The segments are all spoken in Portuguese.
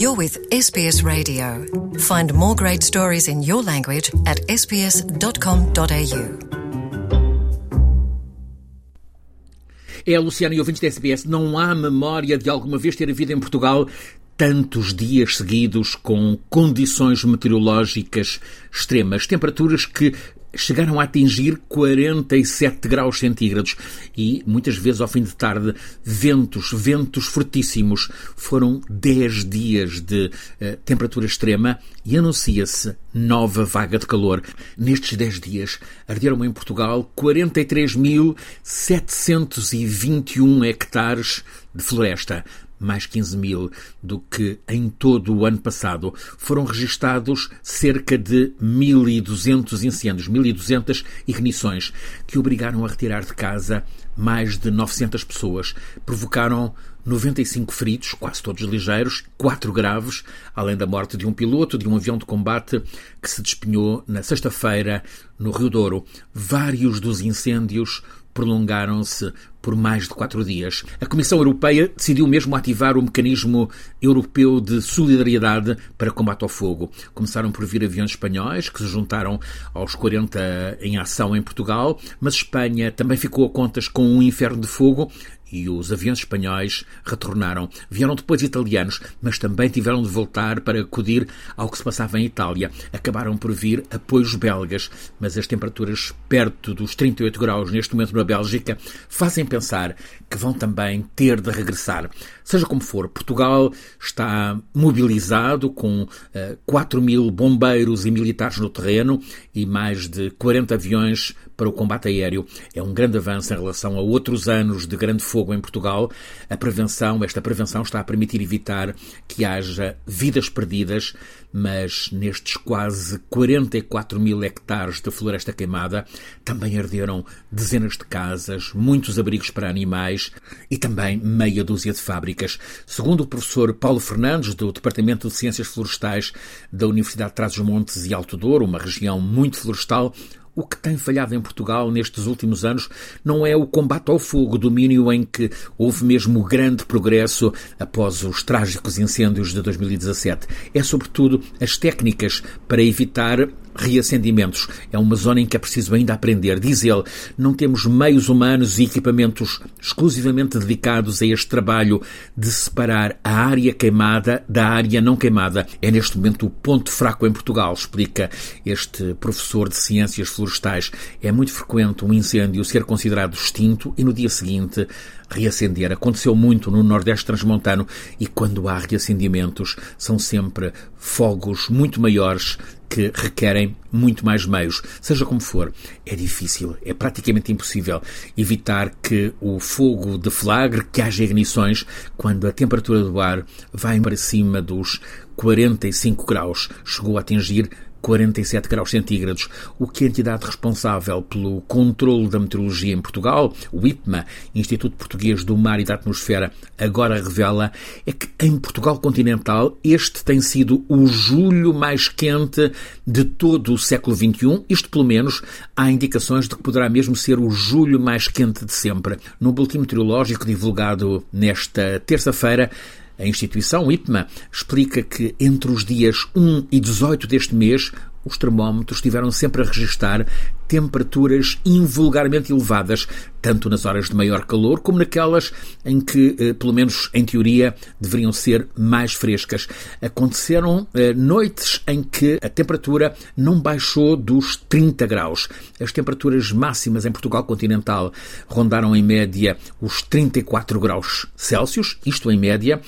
You're with SBS Radio. Find more great stories in your language at sbs.com.au. É, Luciano e ouvintes da SBS, não há memória de alguma vez ter havido em Portugal tantos dias seguidos com condições meteorológicas extremas, temperaturas que chegaram a atingir 47 graus centígrados e muitas vezes ao fim de tarde ventos, ventos fortíssimos. Foram 10 dias de uh, temperatura extrema e anuncia-se nova vaga de calor. Nestes 10 dias arderam em Portugal 43.721 hectares de floresta mais 15 mil do que em todo o ano passado. Foram registados cerca de 1.200 incêndios, 1.200 ignições, que obrigaram a retirar de casa mais de 900 pessoas. Provocaram 95 feridos, quase todos ligeiros, 4 graves, além da morte de um piloto de um avião de combate que se despenhou na sexta-feira no Rio Douro. Vários dos incêndios prolongaram-se por mais de quatro dias. A Comissão Europeia decidiu mesmo ativar o mecanismo europeu de solidariedade para combate ao fogo. Começaram por vir aviões espanhóis, que se juntaram aos 40 em ação em Portugal, mas Espanha também ficou a contas com um inferno de fogo e os aviões espanhóis retornaram. Vieram depois italianos, mas também tiveram de voltar para acudir ao que se passava em Itália. Acabaram por vir apoios belgas, mas as temperaturas perto dos 38 graus neste momento na Bélgica fazem pensar que vão também ter de regressar. Seja como for, Portugal está mobilizado com uh, eh, 4 mil bombeiros e militares no terreno e mais de 40 aviões para o combate aéreo. É um grande avanço em relação a outros anos de grande fogo em Portugal. A prevenção, esta prevenção está a permitir evitar que haja vidas perdidas, mas nestes quase 44 mil hectares de floresta queimada também arderam dezenas de casas, muitos abrigos para animais e também meia dúzia de fábricas. Segundo o professor Paulo Fernandes, do Departamento de Ciências Florestais da Universidade de Trás-os-Montes e Alto Douro, uma região muito florestal, o que tem falhado em Portugal nestes últimos anos não é o combate ao fogo, domínio em que houve mesmo grande progresso após os trágicos incêndios de 2017. É, sobretudo, as técnicas para evitar reacendimentos. É uma zona em que é preciso ainda aprender. Diz ele, não temos meios humanos e equipamentos exclusivamente dedicados a este trabalho de separar a área queimada da área não queimada. É neste momento o ponto fraco em Portugal, explica este professor de ciências florestais. É muito frequente um incêndio ser considerado extinto e no dia seguinte reacender. Aconteceu muito no Nordeste Transmontano e quando há reacendimentos são sempre fogos muito maiores que requerem muito mais meios. Seja como for, é difícil, é praticamente impossível evitar que o fogo deflagre, que haja ignições, quando a temperatura do ar vai para cima dos 45 graus. Chegou a atingir 47 graus centígrados, o que a entidade responsável pelo controle da meteorologia em Portugal, o IPMA, Instituto Português do Mar e da Atmosfera, agora revela é que em Portugal continental este tem sido o julho mais quente de todo o século XXI. Isto, pelo menos, há indicações de que poderá mesmo ser o julho mais quente de sempre. No boletim meteorológico divulgado nesta terça-feira, a instituição, IPMA, explica que entre os dias 1 e 18 deste mês, os termómetros estiveram sempre a registar temperaturas invulgarmente elevadas, tanto nas horas de maior calor como naquelas em que, eh, pelo menos em teoria, deveriam ser mais frescas. Aconteceram eh, noites em que a temperatura não baixou dos 30 graus. As temperaturas máximas em Portugal continental rondaram em média os 34 graus Celsius, isto em média,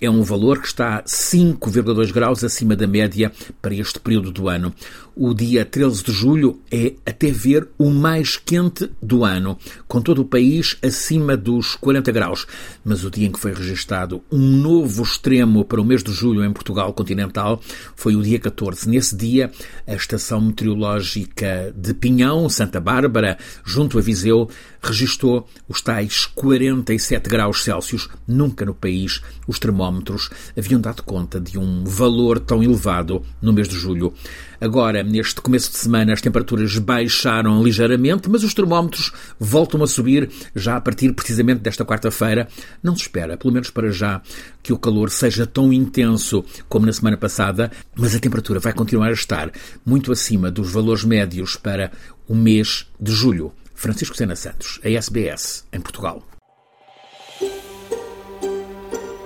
é um valor que está 5,2 graus acima da média para este período do ano. O dia 13 de julho é até ver o mais quente do ano, com todo o país acima dos 40 graus. Mas o dia em que foi registado um novo extremo para o mês de julho em Portugal continental foi o dia 14. Nesse dia, a estação meteorológica de Pinhão, Santa Bárbara, junto a Viseu, registou os tais 47 graus Celsius. Nunca no país os termómetros haviam dado conta de um valor tão elevado no mês de julho. Agora, neste começo de semana, as temperaturas baixaram ligeiramente, mas os termómetros voltam a subir já a partir precisamente desta quarta-feira. Não se espera, pelo menos para já, que o calor seja tão intenso como na semana passada, mas a temperatura vai continuar a estar muito acima dos valores médios para o mês de julho. Francisco Sena Santos, a SBS, em Portugal.